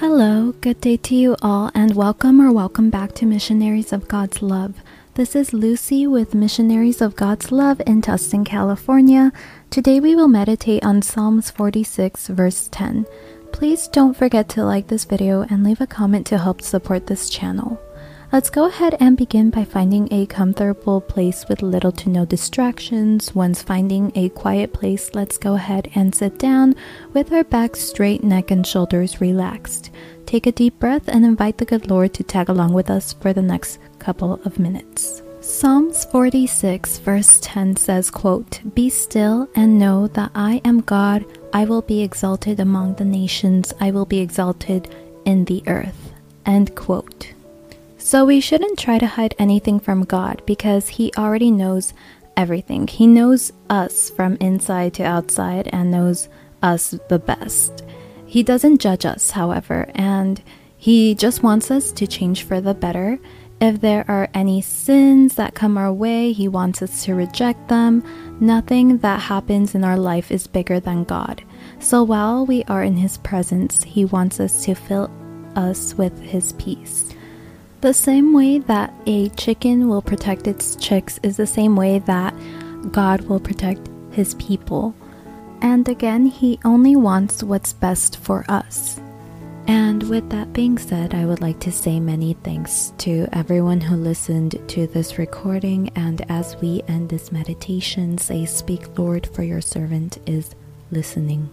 Hello, good day to you all, and welcome or welcome back to Missionaries of God's Love. This is Lucy with Missionaries of God's Love in Tustin, California. Today we will meditate on Psalms 46, verse 10. Please don't forget to like this video and leave a comment to help support this channel. Let's go ahead and begin by finding a comfortable place with little to no distractions. Once finding a quiet place, let's go ahead and sit down with our back straight, neck and shoulders relaxed. Take a deep breath and invite the good Lord to tag along with us for the next couple of minutes. Psalms 46 verse 10 says, quote, Be still and know that I am God. I will be exalted among the nations. I will be exalted in the earth. End quote. So we shouldn't try to hide anything from God because He already knows everything. He knows us from inside to outside and knows us the best. He doesn't judge us, however, and He just wants us to change for the better. If there are any sins that come our way, He wants us to reject them. Nothing that happens in our life is bigger than God. So while we are in His presence, He wants us to fill us with His peace. The same way that a chicken will protect its chicks is the same way that God will protect his people. And again, he only wants what's best for us. And with that being said, I would like to say many thanks to everyone who listened to this recording. And as we end this meditation, say, Speak, Lord, for your servant is listening.